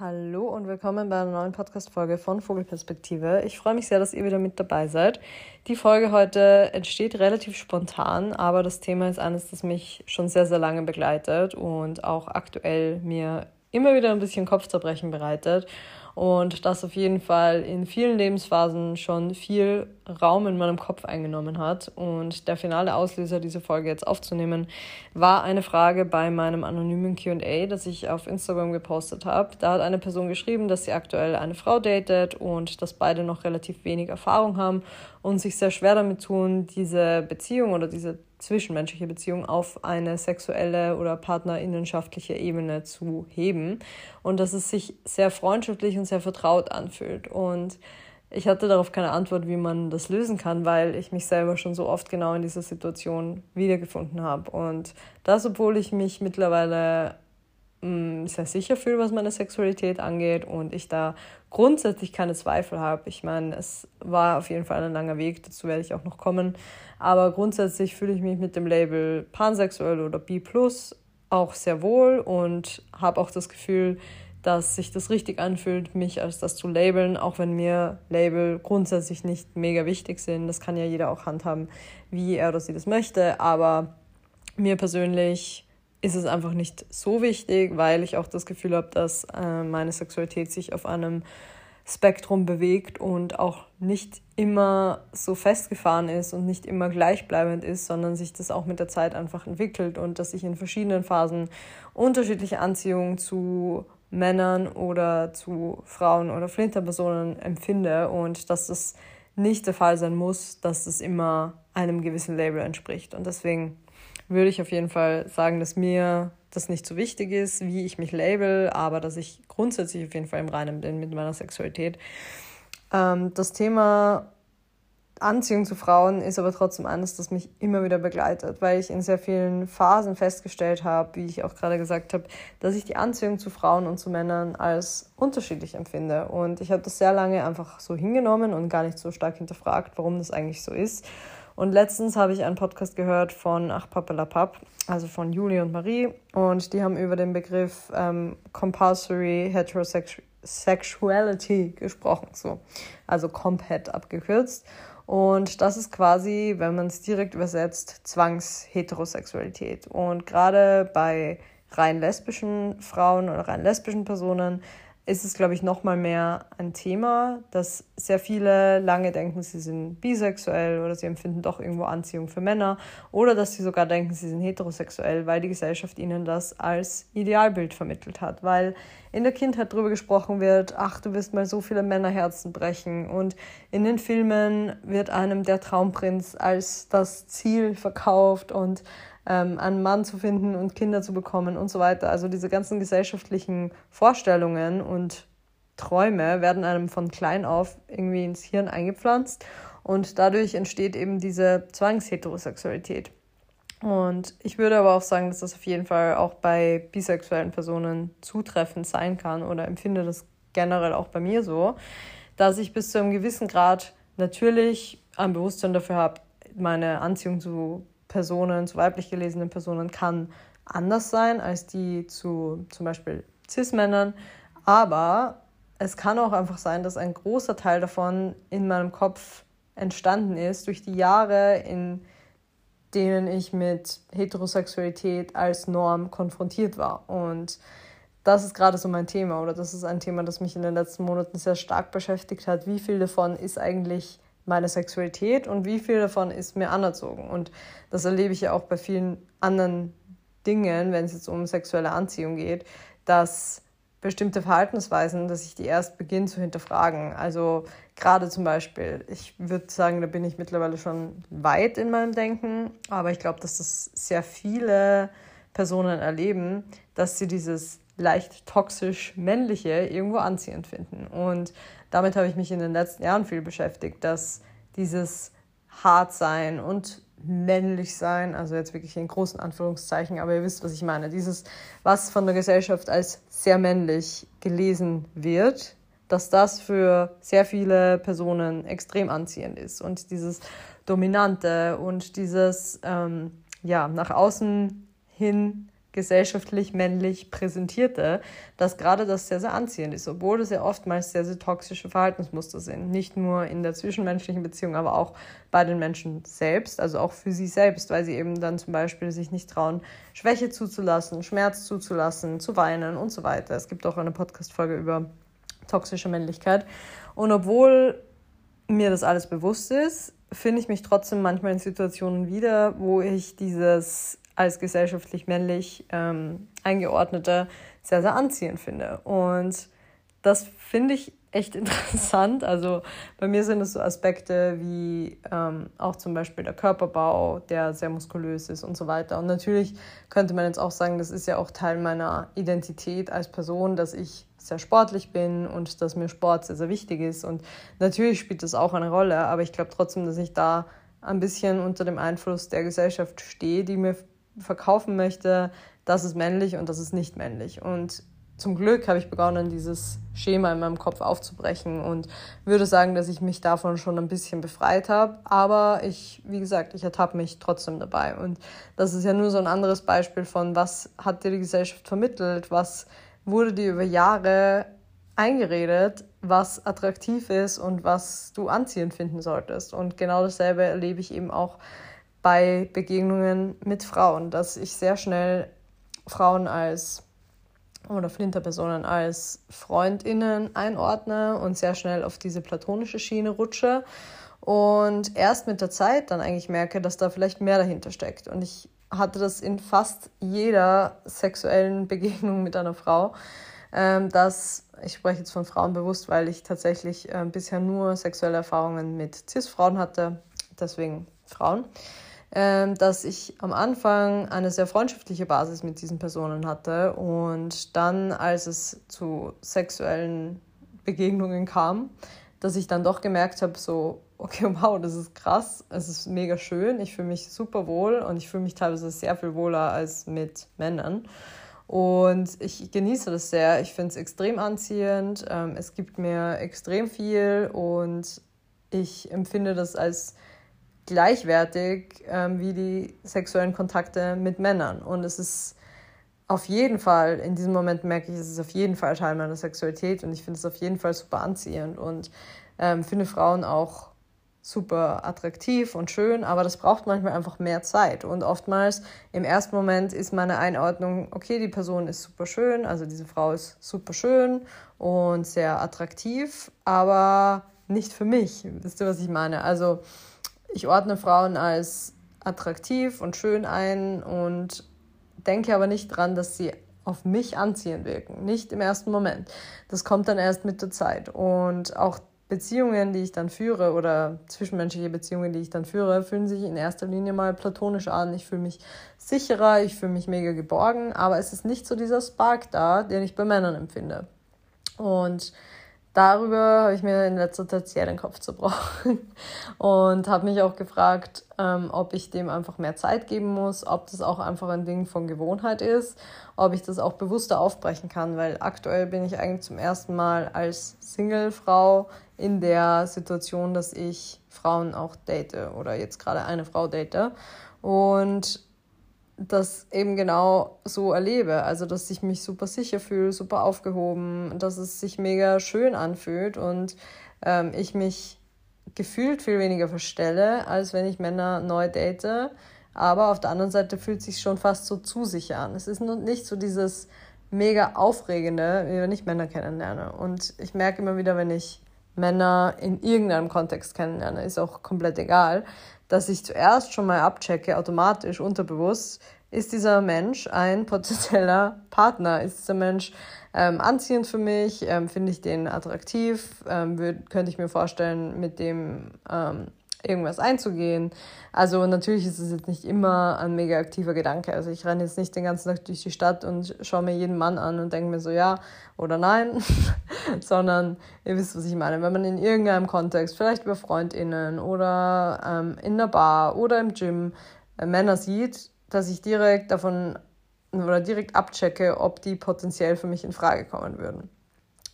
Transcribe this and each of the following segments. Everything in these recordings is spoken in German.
Hallo und willkommen bei einer neuen Podcast-Folge von Vogelperspektive. Ich freue mich sehr, dass ihr wieder mit dabei seid. Die Folge heute entsteht relativ spontan, aber das Thema ist eines, das mich schon sehr, sehr lange begleitet und auch aktuell mir immer wieder ein bisschen Kopfzerbrechen bereitet und das auf jeden Fall in vielen Lebensphasen schon viel Raum in meinem Kopf eingenommen hat. Und der finale Auslöser, diese Folge jetzt aufzunehmen, war eine Frage bei meinem anonymen QA, das ich auf Instagram gepostet habe. Da hat eine Person geschrieben, dass sie aktuell eine Frau datet und dass beide noch relativ wenig Erfahrung haben und sich sehr schwer damit tun, diese Beziehung oder diese zwischenmenschliche Beziehung auf eine sexuelle oder partnerinnenschaftliche Ebene zu heben und dass es sich sehr freundschaftlich und sehr vertraut anfühlt. Und ich hatte darauf keine Antwort, wie man das lösen kann, weil ich mich selber schon so oft genau in dieser Situation wiedergefunden habe. Und das, obwohl ich mich mittlerweile mm, sehr sicher fühle, was meine Sexualität angeht und ich da grundsätzlich keine Zweifel habe. Ich meine, es war auf jeden Fall ein langer Weg, dazu werde ich auch noch kommen. Aber grundsätzlich fühle ich mich mit dem Label pansexuell oder B auch sehr wohl und habe auch das Gefühl, dass sich das richtig anfühlt, mich als das zu labeln, auch wenn mir Label grundsätzlich nicht mega wichtig sind. Das kann ja jeder auch handhaben, wie er oder sie das möchte. Aber mir persönlich ist es einfach nicht so wichtig, weil ich auch das Gefühl habe, dass äh, meine Sexualität sich auf einem Spektrum bewegt und auch nicht immer so festgefahren ist und nicht immer gleichbleibend ist, sondern sich das auch mit der Zeit einfach entwickelt und dass ich in verschiedenen Phasen unterschiedliche Anziehungen zu Männern oder zu Frauen oder Flinterpersonen empfinde und dass das nicht der Fall sein muss, dass es immer einem gewissen Label entspricht. Und deswegen würde ich auf jeden Fall sagen, dass mir das nicht so wichtig ist, wie ich mich label, aber dass ich grundsätzlich auf jeden Fall im Reinen bin mit meiner Sexualität. Ähm, das Thema Anziehung zu Frauen ist aber trotzdem eines, das mich immer wieder begleitet, weil ich in sehr vielen Phasen festgestellt habe, wie ich auch gerade gesagt habe, dass ich die Anziehung zu Frauen und zu Männern als unterschiedlich empfinde. Und ich habe das sehr lange einfach so hingenommen und gar nicht so stark hinterfragt, warum das eigentlich so ist. Und letztens habe ich einen Podcast gehört von Ach Pappelapapp, also von Julie und Marie. Und die haben über den Begriff ähm, Compulsory Heterosexuality gesprochen, so. Also Comphet abgekürzt. Und das ist quasi, wenn man es direkt übersetzt, Zwangsheterosexualität. Und gerade bei rein lesbischen Frauen oder rein lesbischen Personen ist es, glaube ich, noch mal mehr ein Thema, dass sehr viele lange denken, sie sind bisexuell oder sie empfinden doch irgendwo Anziehung für Männer oder dass sie sogar denken, sie sind heterosexuell, weil die Gesellschaft ihnen das als Idealbild vermittelt hat, weil in der Kindheit darüber gesprochen wird, ach, du wirst mal so viele Männerherzen brechen. Und in den Filmen wird einem der Traumprinz als das Ziel verkauft und ähm, einen Mann zu finden und Kinder zu bekommen und so weiter. Also diese ganzen gesellschaftlichen Vorstellungen und Träume werden einem von klein auf irgendwie ins Hirn eingepflanzt und dadurch entsteht eben diese Zwangsheterosexualität. Und ich würde aber auch sagen, dass das auf jeden Fall auch bei bisexuellen Personen zutreffend sein kann oder empfinde das generell auch bei mir so, dass ich bis zu einem gewissen Grad natürlich ein Bewusstsein dafür habe, meine Anziehung zu Personen, zu weiblich gelesenen Personen kann anders sein als die zu zum Beispiel Cis-Männern. Aber es kann auch einfach sein, dass ein großer Teil davon in meinem Kopf entstanden ist durch die Jahre, in denen ich mit Heterosexualität als Norm konfrontiert war. Und das ist gerade so mein Thema oder das ist ein Thema, das mich in den letzten Monaten sehr stark beschäftigt hat. Wie viel davon ist eigentlich meine Sexualität und wie viel davon ist mir anerzogen. Und das erlebe ich ja auch bei vielen anderen Dingen, wenn es jetzt um sexuelle Anziehung geht, dass bestimmte Verhaltensweisen, dass ich die erst beginne zu hinterfragen. Also gerade zum Beispiel, ich würde sagen, da bin ich mittlerweile schon weit in meinem Denken, aber ich glaube, dass das sehr viele Personen erleben, dass sie dieses leicht toxisch männliche irgendwo anziehend finden. Und damit habe ich mich in den letzten Jahren viel beschäftigt, dass dieses hart sein und männlich sein, also jetzt wirklich in großen Anführungszeichen, aber ihr wisst, was ich meine, dieses, was von der Gesellschaft als sehr männlich gelesen wird, dass das für sehr viele Personen extrem anziehend ist und dieses Dominante und dieses, ähm, ja, nach außen hin gesellschaftlich männlich präsentierte, dass gerade das sehr, sehr anziehend ist, obwohl es ja oftmals sehr, sehr toxische Verhaltensmuster sind. Nicht nur in der zwischenmenschlichen Beziehung, aber auch bei den Menschen selbst, also auch für sie selbst, weil sie eben dann zum Beispiel sich nicht trauen, Schwäche zuzulassen, Schmerz zuzulassen, zu weinen und so weiter. Es gibt auch eine Podcast-Folge über toxische Männlichkeit. Und obwohl mir das alles bewusst ist, finde ich mich trotzdem manchmal in Situationen wieder, wo ich dieses als gesellschaftlich männlich ähm, eingeordnete sehr, sehr anziehend finde. Und das finde ich echt interessant. Also bei mir sind es so Aspekte wie ähm, auch zum Beispiel der Körperbau, der sehr muskulös ist und so weiter. Und natürlich könnte man jetzt auch sagen, das ist ja auch Teil meiner Identität als Person, dass ich sehr sportlich bin und dass mir Sport sehr, sehr wichtig ist. Und natürlich spielt das auch eine Rolle, aber ich glaube trotzdem, dass ich da ein bisschen unter dem Einfluss der Gesellschaft stehe, die mir verkaufen möchte, das ist männlich und das ist nicht männlich. Und zum Glück habe ich begonnen, dieses Schema in meinem Kopf aufzubrechen und würde sagen, dass ich mich davon schon ein bisschen befreit habe. Aber ich, wie gesagt, ich ertappe mich trotzdem dabei. Und das ist ja nur so ein anderes Beispiel von, was hat dir die Gesellschaft vermittelt, was wurde dir über Jahre eingeredet, was attraktiv ist und was du anziehend finden solltest. Und genau dasselbe erlebe ich eben auch bei Begegnungen mit Frauen, dass ich sehr schnell Frauen als oder Flinterpersonen als Freundinnen einordne und sehr schnell auf diese platonische Schiene rutsche und erst mit der Zeit dann eigentlich merke, dass da vielleicht mehr dahinter steckt. Und ich hatte das in fast jeder sexuellen Begegnung mit einer Frau, ähm, dass ich spreche jetzt von Frauen bewusst, weil ich tatsächlich äh, bisher nur sexuelle Erfahrungen mit CIS-Frauen hatte, deswegen Frauen ähm, dass ich am Anfang eine sehr freundschaftliche Basis mit diesen Personen hatte und dann, als es zu sexuellen Begegnungen kam, dass ich dann doch gemerkt habe, so, okay, wow, das ist krass, es ist mega schön, ich fühle mich super wohl und ich fühle mich teilweise sehr viel wohler als mit Männern. Und ich genieße das sehr. Ich finde es extrem anziehend. Ähm, es gibt mir extrem viel und ich empfinde das als gleichwertig ähm, wie die sexuellen Kontakte mit Männern. Und es ist auf jeden Fall, in diesem Moment merke ich, es ist auf jeden Fall Teil meiner Sexualität und ich finde es auf jeden Fall super anziehend und ähm, finde Frauen auch super attraktiv und schön, aber das braucht manchmal einfach mehr Zeit. Und oftmals im ersten Moment ist meine Einordnung, okay, die Person ist super schön, also diese Frau ist super schön und sehr attraktiv, aber nicht für mich. Wisst ihr, was ich meine? Also ich ordne Frauen als attraktiv und schön ein und denke aber nicht dran, dass sie auf mich anziehend wirken. Nicht im ersten Moment. Das kommt dann erst mit der Zeit. Und auch Beziehungen, die ich dann führe oder zwischenmenschliche Beziehungen, die ich dann führe, fühlen sich in erster Linie mal platonisch an. Ich fühle mich sicherer, ich fühle mich mega geborgen, aber es ist nicht so dieser Spark da, den ich bei Männern empfinde. Und darüber habe ich mir in letzter Zeit sehr den Kopf zerbrochen und habe mich auch gefragt, ähm, ob ich dem einfach mehr Zeit geben muss, ob das auch einfach ein Ding von Gewohnheit ist, ob ich das auch bewusster aufbrechen kann, weil aktuell bin ich eigentlich zum ersten Mal als Single-Frau in der Situation, dass ich Frauen auch date oder jetzt gerade eine Frau date. Und das eben genau so erlebe. Also, dass ich mich super sicher fühle, super aufgehoben, dass es sich mega schön anfühlt und ähm, ich mich gefühlt viel weniger verstelle, als wenn ich Männer neu date. Aber auf der anderen Seite fühlt es sich schon fast so zu sicher an. Es ist nicht so dieses mega aufregende, wie wenn ich Männer kennenlerne. Und ich merke immer wieder, wenn ich Männer in irgendeinem Kontext kennenlerne, ist auch komplett egal, dass ich zuerst schon mal abchecke, automatisch, unterbewusst, ist dieser Mensch ein potenzieller Partner? Ist dieser Mensch ähm, anziehend für mich? Ähm, Finde ich den attraktiv? Ähm, würd, könnte ich mir vorstellen, mit dem ähm, irgendwas einzugehen. Also natürlich ist es jetzt nicht immer ein mega aktiver Gedanke. Also ich renne jetzt nicht den ganzen Tag durch die Stadt und schaue mir jeden Mann an und denke mir so ja oder nein, sondern ihr wisst, was ich meine. Wenn man in irgendeinem Kontext, vielleicht über Freundinnen oder ähm, in der Bar oder im Gym äh, Männer sieht, dass ich direkt davon oder direkt abchecke, ob die potenziell für mich in Frage kommen würden.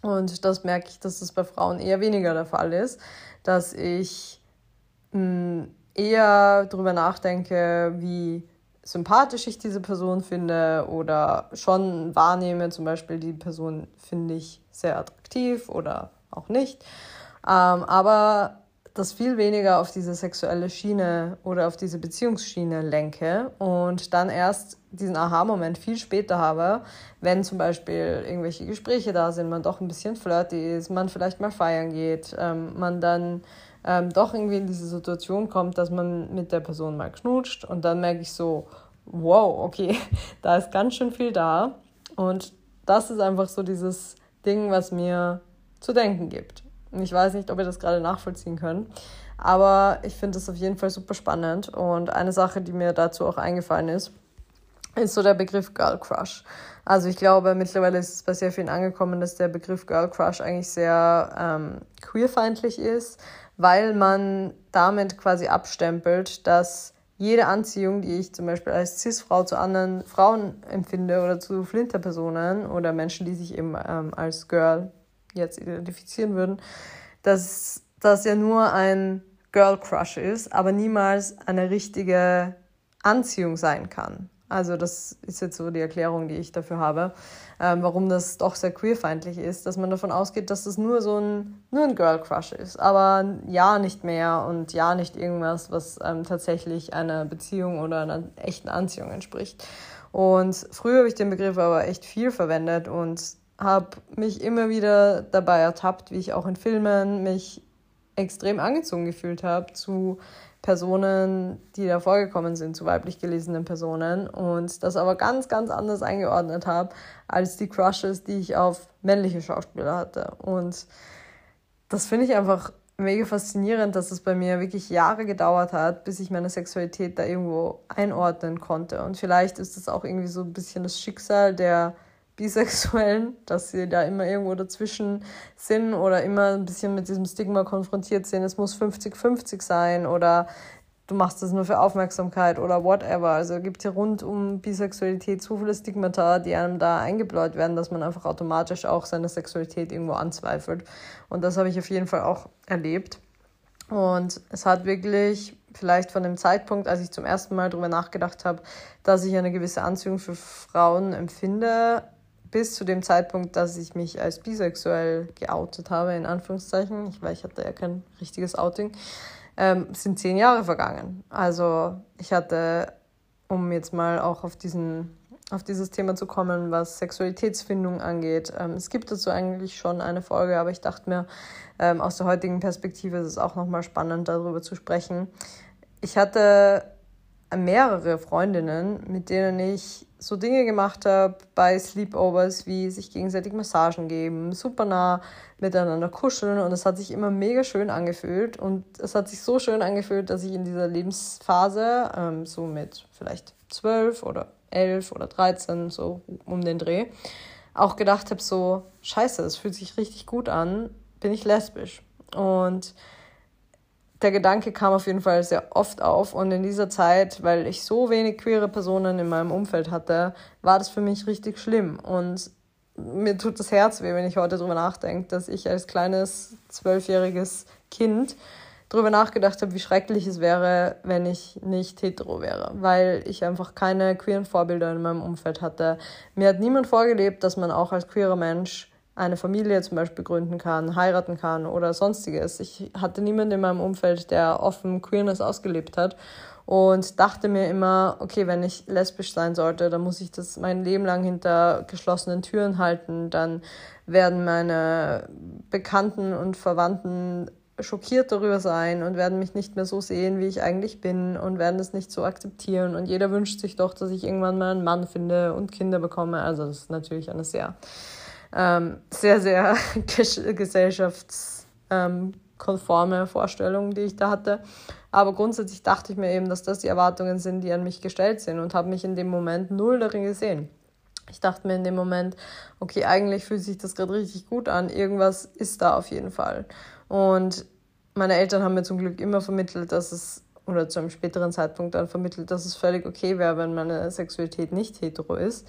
Und das merke ich, dass das bei Frauen eher weniger der Fall ist, dass ich eher darüber nachdenke, wie sympathisch ich diese Person finde oder schon wahrnehme, zum Beispiel die Person finde ich sehr attraktiv oder auch nicht. Ähm, aber das viel weniger auf diese sexuelle Schiene oder auf diese Beziehungsschiene lenke und dann erst diesen Aha-Moment viel später habe, wenn zum Beispiel irgendwelche Gespräche da sind, man doch ein bisschen flirty ist, man vielleicht mal feiern geht, ähm, man dann ähm, doch irgendwie in diese Situation kommt, dass man mit der Person mal knutscht und dann merke ich so, wow, okay, da ist ganz schön viel da und das ist einfach so dieses Ding, was mir zu denken gibt. Und ich weiß nicht, ob ihr das gerade nachvollziehen könnt. Aber ich finde es auf jeden Fall super spannend. Und eine Sache, die mir dazu auch eingefallen ist, ist so der Begriff Girl Crush. Also ich glaube, mittlerweile ist es bei sehr vielen angekommen, dass der Begriff Girl Crush eigentlich sehr ähm, queerfeindlich ist, weil man damit quasi abstempelt, dass jede Anziehung, die ich zum Beispiel als Cis-Frau zu anderen Frauen empfinde oder zu Flinterpersonen oder Menschen, die sich eben ähm, als Girl jetzt identifizieren würden, dass das ja nur ein Girl Crush ist, aber niemals eine richtige Anziehung sein kann. Also das ist jetzt so die Erklärung, die ich dafür habe, ähm, warum das doch sehr queerfeindlich ist, dass man davon ausgeht, dass das nur so ein, nur ein Girl Crush ist, aber ja nicht mehr und ja nicht irgendwas, was ähm, tatsächlich einer Beziehung oder einer echten Anziehung entspricht. Und früher habe ich den Begriff aber echt viel verwendet und habe mich immer wieder dabei ertappt, wie ich auch in Filmen mich extrem angezogen gefühlt habe zu Personen, die da vorgekommen sind, zu weiblich gelesenen Personen und das aber ganz, ganz anders eingeordnet habe als die Crushes, die ich auf männliche Schauspieler hatte. Und das finde ich einfach mega faszinierend, dass es bei mir wirklich Jahre gedauert hat, bis ich meine Sexualität da irgendwo einordnen konnte. Und vielleicht ist das auch irgendwie so ein bisschen das Schicksal der Bisexuellen, dass sie da immer irgendwo dazwischen sind oder immer ein bisschen mit diesem Stigma konfrontiert sind, es muss 50-50 sein oder du machst das nur für Aufmerksamkeit oder whatever. Also es gibt hier rund um Bisexualität so viele Stigmata, die einem da eingebläut werden, dass man einfach automatisch auch seine Sexualität irgendwo anzweifelt. Und das habe ich auf jeden Fall auch erlebt. Und es hat wirklich vielleicht von dem Zeitpunkt, als ich zum ersten Mal darüber nachgedacht habe, dass ich eine gewisse Anziehung für Frauen empfinde, bis zu dem Zeitpunkt, dass ich mich als bisexuell geoutet habe, in Anführungszeichen, ich, weil ich hatte ja kein richtiges Outing, ähm, sind zehn Jahre vergangen. Also ich hatte, um jetzt mal auch auf, diesen, auf dieses Thema zu kommen, was Sexualitätsfindung angeht, ähm, es gibt dazu eigentlich schon eine Folge, aber ich dachte mir, ähm, aus der heutigen Perspektive ist es auch nochmal spannend, darüber zu sprechen. Ich hatte mehrere Freundinnen, mit denen ich so Dinge gemacht habe bei Sleepovers, wie sich gegenseitig Massagen geben, super nah miteinander kuscheln und es hat sich immer mega schön angefühlt und es hat sich so schön angefühlt, dass ich in dieser Lebensphase, ähm, so mit vielleicht zwölf oder elf oder dreizehn, so um den Dreh, auch gedacht habe, so scheiße, es fühlt sich richtig gut an, bin ich lesbisch. Und der Gedanke kam auf jeden Fall sehr oft auf und in dieser Zeit, weil ich so wenig queere Personen in meinem Umfeld hatte, war das für mich richtig schlimm und mir tut das Herz weh, wenn ich heute darüber nachdenke, dass ich als kleines zwölfjähriges Kind darüber nachgedacht habe, wie schrecklich es wäre, wenn ich nicht hetero wäre, weil ich einfach keine queeren Vorbilder in meinem Umfeld hatte. Mir hat niemand vorgelebt, dass man auch als queerer Mensch eine Familie zum Beispiel gründen kann, heiraten kann oder sonstiges. Ich hatte niemanden in meinem Umfeld, der offen Queerness ausgelebt hat und dachte mir immer, okay, wenn ich lesbisch sein sollte, dann muss ich das mein Leben lang hinter geschlossenen Türen halten, dann werden meine Bekannten und Verwandten schockiert darüber sein und werden mich nicht mehr so sehen, wie ich eigentlich bin und werden es nicht so akzeptieren und jeder wünscht sich doch, dass ich irgendwann mal einen Mann finde und Kinder bekomme. Also das ist natürlich eine sehr ähm, sehr, sehr gesellschaftskonforme Vorstellungen, die ich da hatte. Aber grundsätzlich dachte ich mir eben, dass das die Erwartungen sind, die an mich gestellt sind und habe mich in dem Moment null darin gesehen. Ich dachte mir in dem Moment, okay, eigentlich fühlt sich das gerade richtig gut an, irgendwas ist da auf jeden Fall. Und meine Eltern haben mir zum Glück immer vermittelt, dass es, oder zu einem späteren Zeitpunkt dann vermittelt, dass es völlig okay wäre, wenn meine Sexualität nicht hetero ist.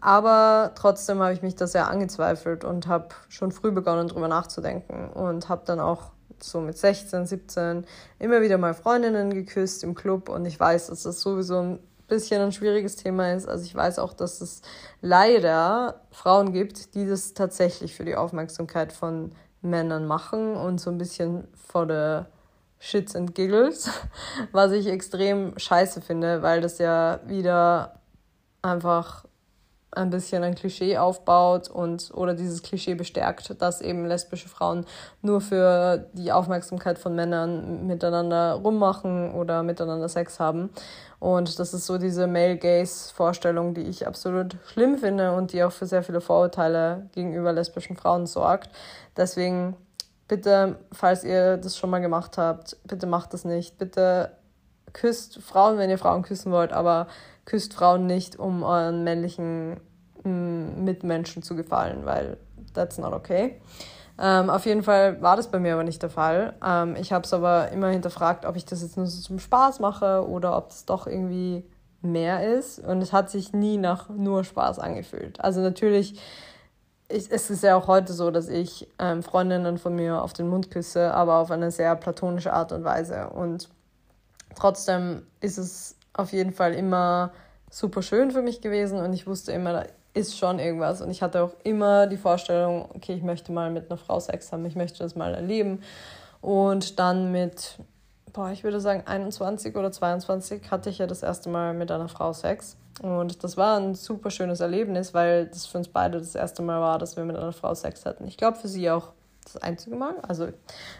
Aber trotzdem habe ich mich da sehr angezweifelt und habe schon früh begonnen, darüber nachzudenken und habe dann auch so mit 16, 17 immer wieder mal Freundinnen geküsst im Club und ich weiß, dass das sowieso ein bisschen ein schwieriges Thema ist. Also ich weiß auch, dass es leider Frauen gibt, die das tatsächlich für die Aufmerksamkeit von Männern machen und so ein bisschen vor der Shits and Giggles, was ich extrem scheiße finde, weil das ja wieder einfach ein bisschen ein Klischee aufbaut und oder dieses Klischee bestärkt, dass eben lesbische Frauen nur für die Aufmerksamkeit von Männern miteinander rummachen oder miteinander Sex haben. Und das ist so diese Male-Gaze-Vorstellung, die ich absolut schlimm finde und die auch für sehr viele Vorurteile gegenüber lesbischen Frauen sorgt. Deswegen bitte, falls ihr das schon mal gemacht habt, bitte macht das nicht. Bitte küsst Frauen, wenn ihr Frauen küssen wollt, aber küsst Frauen nicht, um euren männlichen mm, Mitmenschen zu gefallen, weil that's not okay. Ähm, auf jeden Fall war das bei mir aber nicht der Fall. Ähm, ich habe es aber immer hinterfragt, ob ich das jetzt nur so zum Spaß mache oder ob das doch irgendwie mehr ist. Und es hat sich nie nach nur Spaß angefühlt. Also natürlich, ich, es ist ja auch heute so, dass ich ähm, Freundinnen von mir auf den Mund küsse, aber auf eine sehr platonische Art und Weise. Und trotzdem ist es auf jeden Fall immer super schön für mich gewesen und ich wusste immer, da ist schon irgendwas. Und ich hatte auch immer die Vorstellung, okay, ich möchte mal mit einer Frau Sex haben, ich möchte das mal erleben. Und dann mit, boah, ich würde sagen 21 oder 22 hatte ich ja das erste Mal mit einer Frau Sex. Und das war ein super schönes Erlebnis, weil das für uns beide das erste Mal war, dass wir mit einer Frau Sex hatten. Ich glaube für sie auch das einzige Mal. Also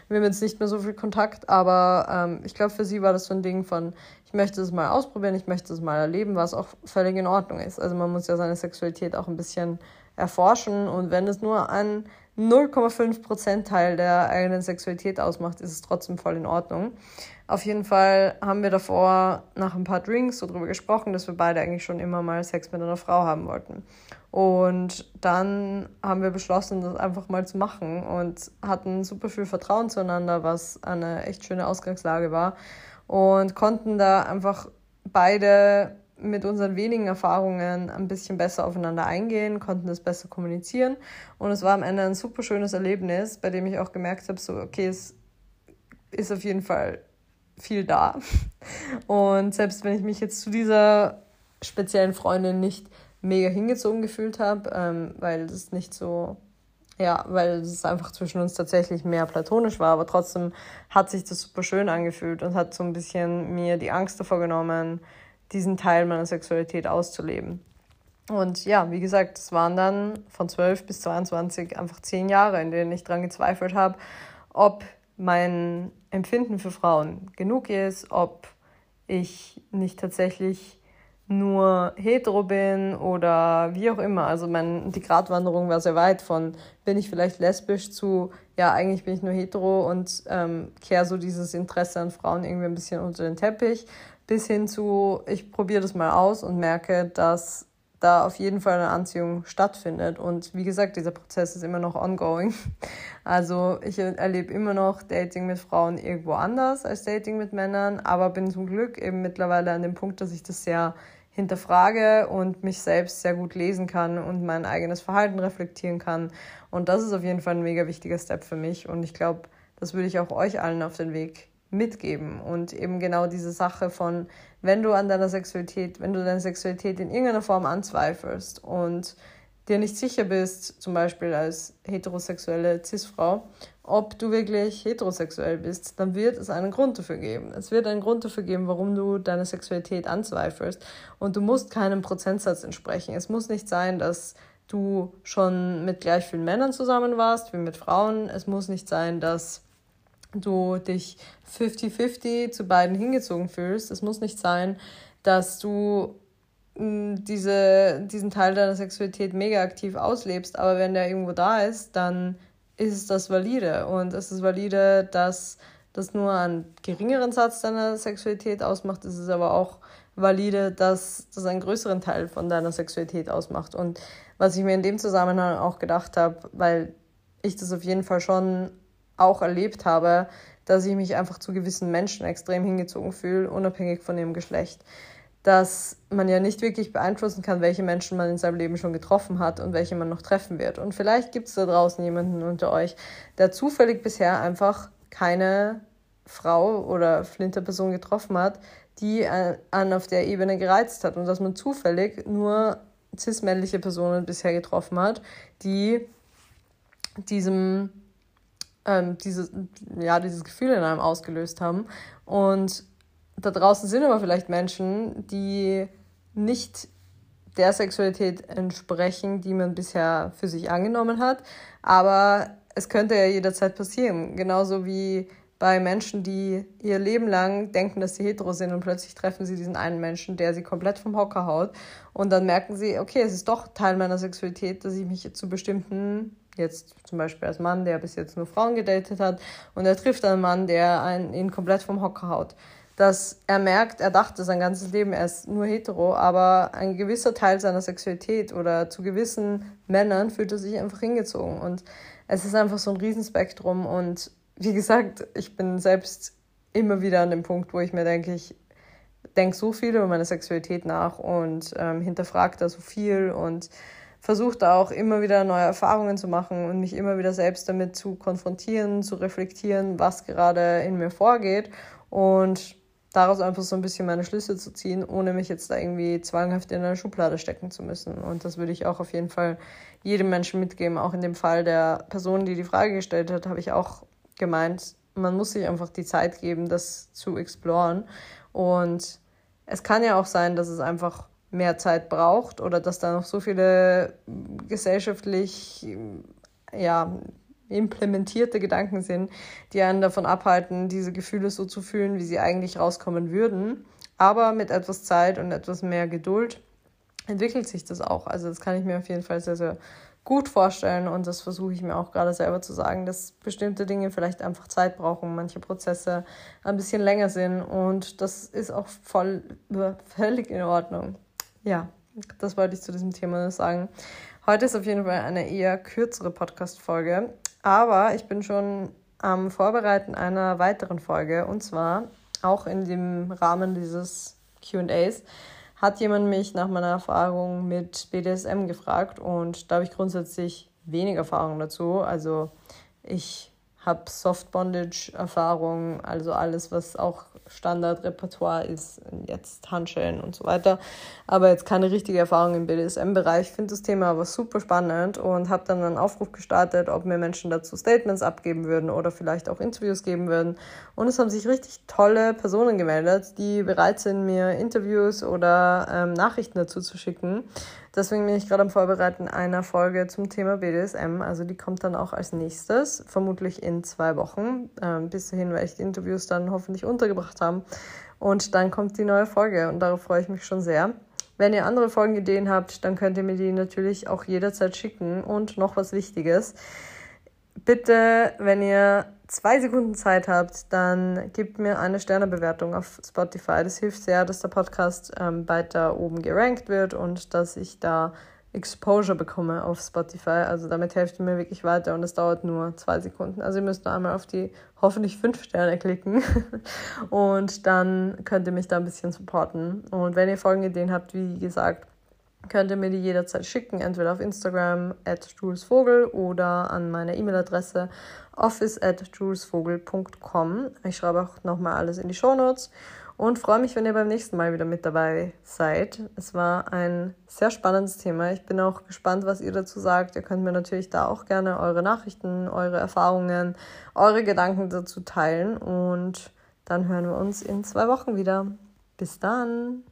wir haben jetzt nicht mehr so viel Kontakt, aber ähm, ich glaube, für sie war das so ein Ding von, ich möchte es mal ausprobieren, ich möchte es mal erleben, was auch völlig in Ordnung ist. Also man muss ja seine Sexualität auch ein bisschen erforschen und wenn es nur ein 0,5% Teil der eigenen Sexualität ausmacht, ist es trotzdem voll in Ordnung. Auf jeden Fall haben wir davor nach ein paar Drinks so drüber gesprochen, dass wir beide eigentlich schon immer mal Sex mit einer Frau haben wollten. Und dann haben wir beschlossen, das einfach mal zu machen und hatten super viel Vertrauen zueinander, was eine echt schöne Ausgangslage war. Und konnten da einfach beide mit unseren wenigen Erfahrungen ein bisschen besser aufeinander eingehen, konnten das besser kommunizieren. Und es war am Ende ein super schönes Erlebnis, bei dem ich auch gemerkt habe, so, okay, es ist auf jeden Fall viel da. Und selbst wenn ich mich jetzt zu dieser speziellen Freundin nicht mega hingezogen gefühlt habe, ähm, weil es nicht so, ja, weil es einfach zwischen uns tatsächlich mehr platonisch war, aber trotzdem hat sich das super schön angefühlt und hat so ein bisschen mir die Angst davor genommen, diesen Teil meiner Sexualität auszuleben. Und ja, wie gesagt, es waren dann von 12 bis 22 einfach zehn Jahre, in denen ich daran gezweifelt habe, ob mein Empfinden für Frauen genug ist, ob ich nicht tatsächlich nur hetero bin oder wie auch immer. Also mein, die Gratwanderung war sehr weit von, bin ich vielleicht lesbisch zu, ja, eigentlich bin ich nur hetero und ähm, kehre so dieses Interesse an Frauen irgendwie ein bisschen unter den Teppich, bis hin zu, ich probiere das mal aus und merke, dass da auf jeden Fall eine Anziehung stattfindet. Und wie gesagt, dieser Prozess ist immer noch ongoing. Also ich erlebe immer noch Dating mit Frauen irgendwo anders als Dating mit Männern, aber bin zum Glück eben mittlerweile an dem Punkt, dass ich das sehr hinterfrage und mich selbst sehr gut lesen kann und mein eigenes Verhalten reflektieren kann. Und das ist auf jeden Fall ein mega wichtiger Step für mich. Und ich glaube, das würde ich auch euch allen auf den Weg mitgeben. Und eben genau diese Sache von, wenn du an deiner Sexualität, wenn du deine Sexualität in irgendeiner Form anzweifelst und dir nicht sicher bist, zum Beispiel als heterosexuelle Cis-Frau, ob du wirklich heterosexuell bist, dann wird es einen Grund dafür geben. Es wird einen Grund dafür geben, warum du deine Sexualität anzweifelst. Und du musst keinem Prozentsatz entsprechen. Es muss nicht sein, dass du schon mit gleich vielen Männern zusammen warst wie mit Frauen. Es muss nicht sein, dass du dich 50-50 zu beiden hingezogen fühlst. Es muss nicht sein, dass du mm, diese, diesen Teil deiner Sexualität mega aktiv auslebst, aber wenn der irgendwo da ist, dann ist das valide. Und es ist valide, dass das nur einen geringeren Satz deiner Sexualität ausmacht. Es ist aber auch valide, dass das einen größeren Teil von deiner Sexualität ausmacht. Und was ich mir in dem Zusammenhang auch gedacht habe, weil ich das auf jeden Fall schon auch erlebt habe, dass ich mich einfach zu gewissen Menschen extrem hingezogen fühle, unabhängig von ihrem Geschlecht dass man ja nicht wirklich beeinflussen kann, welche Menschen man in seinem Leben schon getroffen hat und welche man noch treffen wird. Und vielleicht gibt es da draußen jemanden unter euch, der zufällig bisher einfach keine Frau oder Flinterperson getroffen hat, die einen auf der Ebene gereizt hat und dass man zufällig nur cis-männliche Personen bisher getroffen hat, die diesem ähm, dieses, ja, dieses Gefühl in einem ausgelöst haben. Und da draußen sind aber vielleicht Menschen, die nicht der Sexualität entsprechen, die man bisher für sich angenommen hat. Aber es könnte ja jederzeit passieren. Genauso wie bei Menschen, die ihr Leben lang denken, dass sie hetero sind und plötzlich treffen sie diesen einen Menschen, der sie komplett vom Hocker haut. Und dann merken sie, okay, es ist doch Teil meiner Sexualität, dass ich mich zu bestimmten jetzt zum Beispiel als Mann, der bis jetzt nur Frauen gedatet hat, und er trifft einen Mann, der einen, ihn komplett vom Hocker haut. Dass er merkt, er dachte sein ganzes Leben, er ist nur hetero, aber ein gewisser Teil seiner Sexualität oder zu gewissen Männern fühlt er sich einfach hingezogen. Und es ist einfach so ein Riesenspektrum. Und wie gesagt, ich bin selbst immer wieder an dem Punkt, wo ich mir denke, ich denke so viel über meine Sexualität nach und ähm, hinterfrage da so viel und versuche da auch immer wieder neue Erfahrungen zu machen und mich immer wieder selbst damit zu konfrontieren, zu reflektieren, was gerade in mir vorgeht und daraus einfach so ein bisschen meine Schlüsse zu ziehen, ohne mich jetzt da irgendwie zwanghaft in eine Schublade stecken zu müssen. Und das würde ich auch auf jeden Fall jedem Menschen mitgeben. Auch in dem Fall der Person, die die Frage gestellt hat, habe ich auch gemeint, man muss sich einfach die Zeit geben, das zu exploren. Und es kann ja auch sein, dass es einfach mehr Zeit braucht oder dass da noch so viele gesellschaftlich ja, implementierte Gedanken sind, die einen davon abhalten, diese Gefühle so zu fühlen, wie sie eigentlich rauskommen würden. Aber mit etwas Zeit und etwas mehr Geduld entwickelt sich das auch. Also das kann ich mir auf jeden Fall sehr, sehr gut vorstellen und das versuche ich mir auch gerade selber zu sagen, dass bestimmte Dinge vielleicht einfach Zeit brauchen, manche Prozesse ein bisschen länger sind und das ist auch voll völlig in Ordnung. Ja, das wollte ich zu diesem Thema sagen. Heute ist auf jeden Fall eine eher kürzere Podcast-Folge, aber ich bin schon am Vorbereiten einer weiteren Folge und zwar auch in dem Rahmen dieses QAs hat jemand mich nach meiner Erfahrung mit BDSM gefragt und da habe ich grundsätzlich wenig Erfahrung dazu. Also ich habe Soft Bondage Erfahrung, also alles, was auch Standardrepertoire ist, jetzt Handschellen und so weiter. Aber jetzt keine richtige Erfahrung im BDSM-Bereich. Ich finde das Thema aber super spannend und habe dann einen Aufruf gestartet, ob mir Menschen dazu Statements abgeben würden oder vielleicht auch Interviews geben würden. Und es haben sich richtig tolle Personen gemeldet, die bereit sind, mir Interviews oder ähm, Nachrichten dazu zu schicken. Deswegen bin ich gerade am Vorbereiten einer Folge zum Thema BDSM. Also die kommt dann auch als nächstes, vermutlich in zwei Wochen. Ähm, bis dahin werde ich die Interviews dann hoffentlich untergebracht haben. Und dann kommt die neue Folge und darauf freue ich mich schon sehr. Wenn ihr andere Folgenideen habt, dann könnt ihr mir die natürlich auch jederzeit schicken. Und noch was Wichtiges. Bitte, wenn ihr zwei Sekunden Zeit habt, dann gebt mir eine Sternebewertung auf Spotify. Das hilft sehr, dass der Podcast ähm, weiter oben gerankt wird und dass ich da Exposure bekomme auf Spotify. Also damit helft ihr mir wirklich weiter und es dauert nur zwei Sekunden. Also ihr müsst nur einmal auf die hoffentlich fünf Sterne klicken und dann könnt ihr mich da ein bisschen supporten. Und wenn ihr Folgenideen habt, wie gesagt, könnt ihr mir die jederzeit schicken, entweder auf Instagram at julesvogel oder an meine E-Mail-Adresse office at julesvogel.com. Ich schreibe auch nochmal alles in die Show Notes und freue mich, wenn ihr beim nächsten Mal wieder mit dabei seid. Es war ein sehr spannendes Thema. Ich bin auch gespannt, was ihr dazu sagt. Ihr könnt mir natürlich da auch gerne eure Nachrichten, eure Erfahrungen, eure Gedanken dazu teilen und dann hören wir uns in zwei Wochen wieder. Bis dann!